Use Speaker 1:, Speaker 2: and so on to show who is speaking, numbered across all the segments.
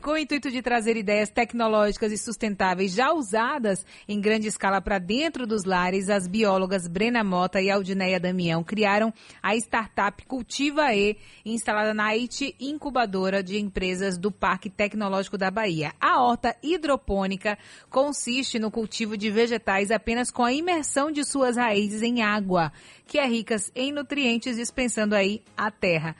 Speaker 1: Com o intuito de trazer ideias tecnológicas e sustentáveis já usadas em grande escala para dentro dos lares, as biólogas Brena Mota e Aldineia Damião criaram a startup Cultiva E, instalada na IT Incubadora de Empresas do Parque Tecnológico da Bahia. A horta hidropônica consiste no cultivo de vegetais apenas com a imersão de suas raízes em água, que é rica em nutrientes, dispensando aí a terra.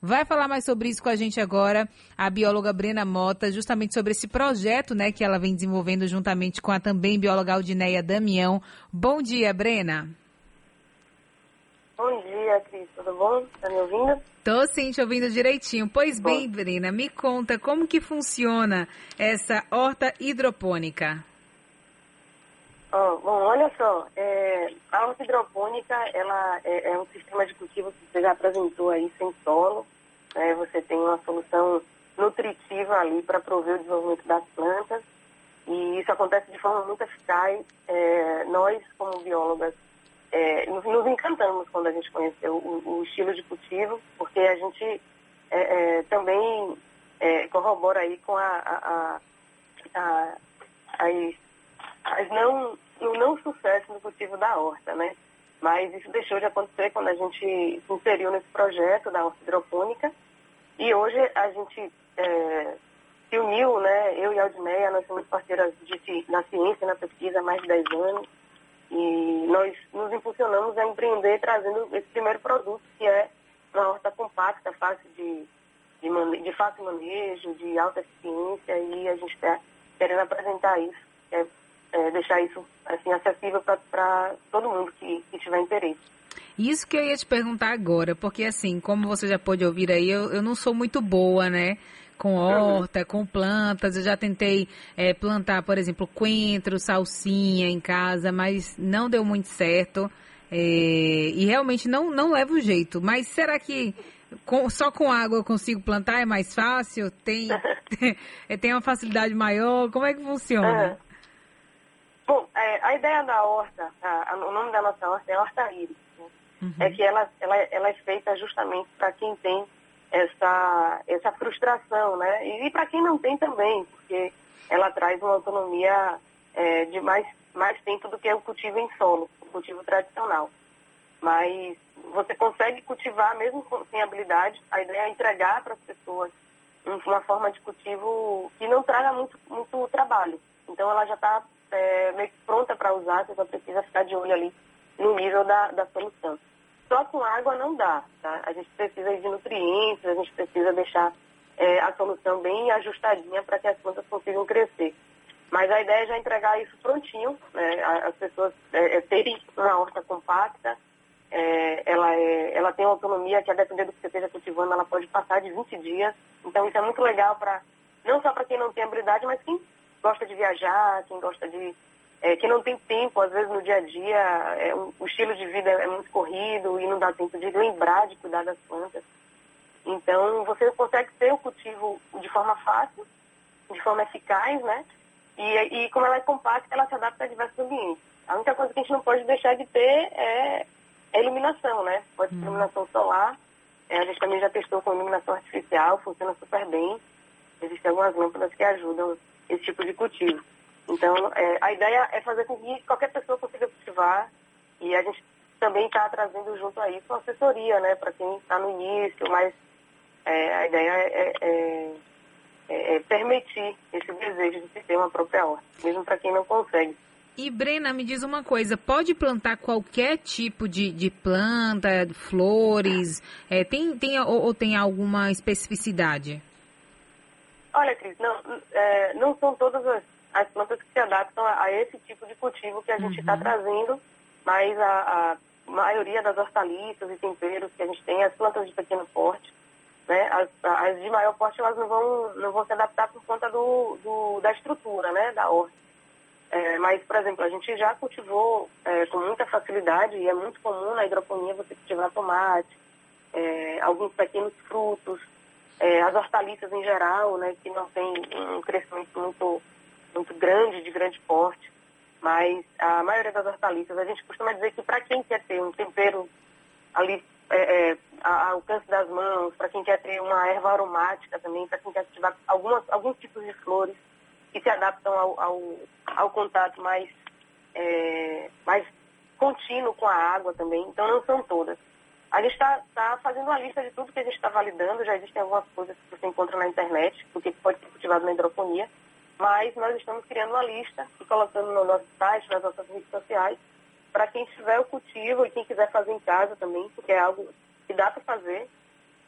Speaker 1: Vai falar mais sobre isso com a gente agora a bióloga Brena Mota, justamente sobre esse projeto né, que ela vem desenvolvendo juntamente com a também bióloga Aldineia Damião. Bom dia, Brena.
Speaker 2: Bom dia, Cris. Tudo bom? Tá me ouvindo?
Speaker 1: Tô sim, te ouvindo direitinho. Pois bom. bem, Brena, me conta como que funciona essa horta hidropônica.
Speaker 2: Oh, bom, olha só, é, a horta hidropônica ela é, é, um sistema de cultivo que você já apresentou aí sem solo. Né? Você tem uma solução nutritiva ali para prover o desenvolvimento das plantas e isso acontece de forma muito eficaz. É, nós, como biólogas, é, nos, nos, encantamos quando a gente conheceu o, o, estilo de cultivo, porque a gente é, é, também corrobora aí com a, a, a, a as mas não, o não sucesso no cultivo da horta, né? Mas isso deixou de acontecer quando a gente se inseriu nesse projeto da horta hidropônica. E hoje a gente é, se uniu, né? Eu e a Aldineia, nós somos parceiras de, na ciência na pesquisa há mais de 10 anos. E nós nos impulsionamos a empreender trazendo esse primeiro produto, que é uma horta compacta, fácil de, de, de fácil manejo, de alta eficiência. E a gente está querendo apresentar isso. É é, deixar isso assim, acessível para todo mundo que, que tiver interesse.
Speaker 1: Isso que eu ia te perguntar agora, porque assim, como você já pôde ouvir aí, eu, eu não sou muito boa, né? Com uhum. horta, com plantas. Eu já tentei é, plantar, por exemplo, coentro, salsinha em casa, mas não deu muito certo. É, e realmente não, não leva o jeito. Mas será que com, só com água eu consigo plantar? É mais fácil? Tem, tem uma facilidade maior? Como é que funciona?
Speaker 2: Uhum. Bom, é, a ideia da horta, a, a, o nome da nossa horta é horta íris. Uhum. É que ela, ela, ela é feita justamente para quem tem essa, essa frustração, né? E, e para quem não tem também, porque ela traz uma autonomia é, de mais, mais tempo do que o cultivo em solo, o cultivo tradicional. Mas você consegue cultivar mesmo sem habilidade. A ideia é entregar para as pessoas uma forma de cultivo que não traga muito, muito trabalho. Então ela já está é, meio que pronta para usar, você só precisa ficar de olho ali no nível da, da solução. Só com água não dá, tá? A gente precisa de nutrientes, a gente precisa deixar é, a solução bem ajustadinha para que as plantas consigam crescer. Mas a ideia é já entregar isso prontinho, né? as pessoas é, é, terem uma horta compacta, é, ela, é, ela tem autonomia que, a depender do que você esteja cultivando, ela pode passar de 20 dias. Então, isso é muito legal para não só para quem não tem habilidade, mas quem gosta de viajar, quem gosta de. É, que não tem tempo, às vezes no dia a dia, é, o, estilo de vida é muito corrido e não dá tempo de lembrar de cuidar das plantas. Então, você consegue ter o cultivo de forma fácil, de forma eficaz, né? E, e como ela é compacta, ela se adapta a diversos ambientes. A única coisa que a gente não pode deixar de ter é a iluminação, né? Pode ser hum. iluminação solar. É, a gente também já testou com iluminação artificial, funciona super bem. Existem algumas lâmpadas que ajudam esse tipo de cultivo. Então, é, a ideia é fazer com que qualquer pessoa consiga cultivar e a gente também está trazendo junto a isso uma assessoria, né, para quem está no início, mas é, a ideia é, é, é, é permitir esse desejo de ter uma própria horta, mesmo para quem não consegue.
Speaker 1: E Brena, me diz uma coisa, pode plantar qualquer tipo de, de planta, flores, é, tem, tem, ou, ou tem alguma especificidade?
Speaker 2: Olha, Cris, não, é, não são todas as, as, plantas que se adaptam a, a, esse tipo de cultivo que a gente está uhum. trazendo, mas a, a, maioria das hortaliças e temperos que a gente tem, as plantas de pequeno porte, né, as, as de maior porte, elas não vão, não vão se adaptar por conta do, do da estrutura, né, da horta. É, mas, por exemplo, a gente já cultivou é, com muita facilidade, e é muito comum na hidroponia você cultivar tomate, é, alguns pequenos frutos, é, as hortaliças em geral, né, que não tem um crescimento muito, muito grande, de grande porte, mas a maioria das hortaliças, a gente costuma dizer que para quem quer ter um tempero ali é, é, ao alcance das mãos, para quem quer ter uma erva aromática também, para quem quer ativar algumas, alguns tipos de flores que se adaptam ao, ao, ao contato mais, é, mais contínuo com a água também. Então, não são todas. A gente está tá fazendo uma lista de tudo que a gente está validando, já existem algumas coisas que você encontra na internet, do que pode ser cultivado na hidroponia, mas nós estamos criando uma lista e colocando no nosso site, nas nossas redes sociais, para quem tiver o cultivo e quem quiser fazer em casa também, porque é algo que dá para fazer,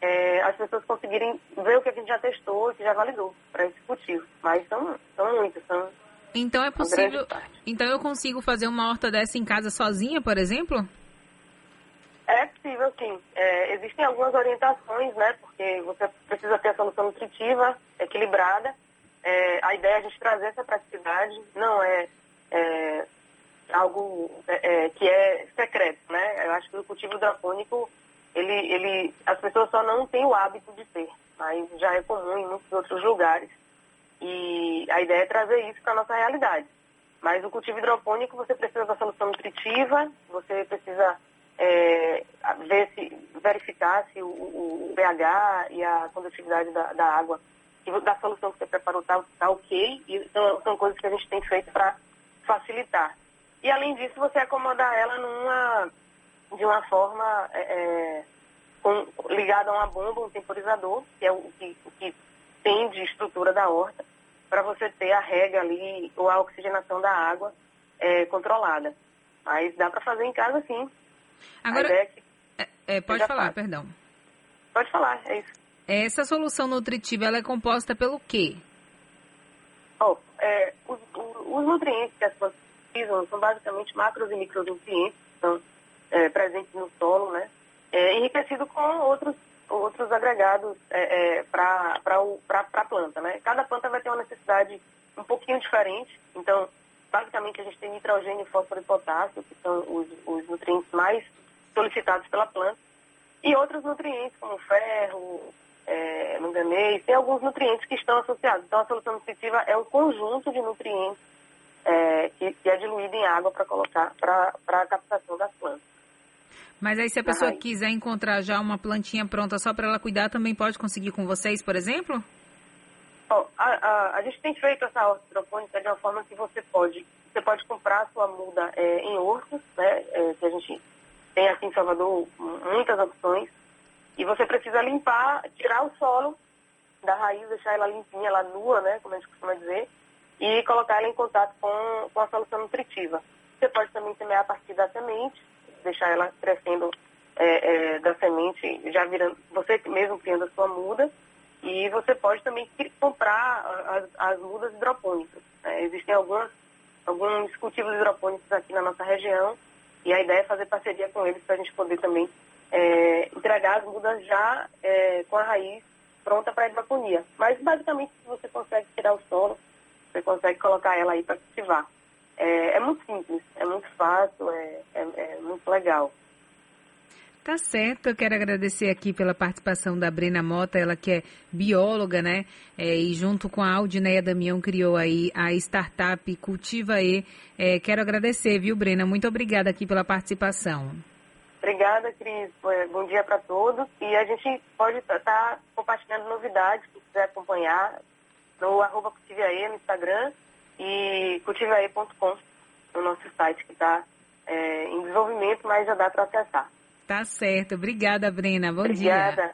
Speaker 2: é, as pessoas conseguirem ver o que a gente já testou e que já validou para esse cultivo. Mas são, são muitos, são.
Speaker 1: Então é possível. Então eu consigo fazer uma horta dessa em casa sozinha, por exemplo?
Speaker 2: É possível, sim. É, existem algumas orientações, né? Porque você precisa ter a solução nutritiva equilibrada. É, a ideia é a gente trazer essa praticidade, não é, é algo é, é, que é secreto, né? Eu acho que o cultivo hidropônico, ele, ele, as pessoas só não têm o hábito de ter, mas já é comum em muitos outros lugares. E a ideia é trazer isso para a nossa realidade. Mas o cultivo hidropônico, você precisa da solução nutritiva, você precisa é, ver se, verificar se o, o, pH e a condutividade da, da água, da solução que você preparou está tá ok. E são, são coisas que a gente tem feito para facilitar. E além disso, você acomodar ela numa, de uma forma é, é com, ligada a uma bomba, um temporizador, que é o que, o que tem de estrutura da horta, para você ter a rega ali ou a oxigenação da água é, controlada. Mas dá para fazer em casa sim.
Speaker 1: Agora, é que é, é, pode falar, perdão.
Speaker 2: Pode falar, é isso.
Speaker 1: Essa solução nutritiva ela é composta pelo quê?
Speaker 2: Oh, é, os, os, nutrientes que as plantas precisam são basicamente macros e micronutrientes, que são é, presentes no solo, né? É, enriquecido com outros, outros agregados é, é, para a planta, né? Cada planta vai ter uma necessidade um pouquinho diferente, então basicamente a gente tem nitrogênio, fósforo e potássio, que são os, os nutrientes mais solicitados pela planta, e outros nutrientes como ferro, é, manganês, tem alguns nutrientes que estão associados. Então a solução nutritiva é um conjunto de nutrientes é, que, que, é diluído em água para colocar para a captação das plantas.
Speaker 1: Mas aí se a pessoa quiser encontrar já uma plantinha pronta só para ela cuidar, também pode conseguir com vocês, por exemplo?
Speaker 2: Bom, a, a, a, gente tem feito essa horta hidropônica de uma forma que você pode, você pode comprar a sua muda é, em hortos, né, é, que a gente tem aqui em Salvador muitas opções, e você precisa limpar, tirar o solo da raiz, deixar ela limpinha, ela nua, né, como a gente costuma dizer, e colocar ela em contato com, com a solução nutritiva. Você pode também semear a partir da semente, deixar ela crescendo é, é, da semente, já virando, você mesmo criando a sua muda, e você pode também comprar as, as mudas hidropônicas. É, existem algumas, alguns cultivos hidropônicos aqui na nossa região e a ideia é fazer parceria com eles para a gente poder também é, entregar as mudas já é, com a raiz pronta para hidroponia. Mas basicamente você consegue tirar o solo, você consegue colocar ela aí para cultivar. É, é, muito simples, é muito fácil, é, é, é muito legal.
Speaker 1: Tá certo, eu quero agradecer aqui pela participação da Brena Mota, ela que é bióloga, né? É, e junto com a Aldineia Damião criou aí a startup Cultiva E. É, quero agradecer, viu, Brena? Muito obrigada aqui pela participação.
Speaker 2: Obrigada, Cris. Bom dia para todos. E a gente pode estar tá compartilhando novidades, se quiser acompanhar, no arroba Cultivae no Instagram e cultivae.com no nosso site, que está é, em desenvolvimento, mas já dá para acessar.
Speaker 1: Tá certo. Obrigada, Brena. Bom
Speaker 2: Obrigada.
Speaker 1: dia.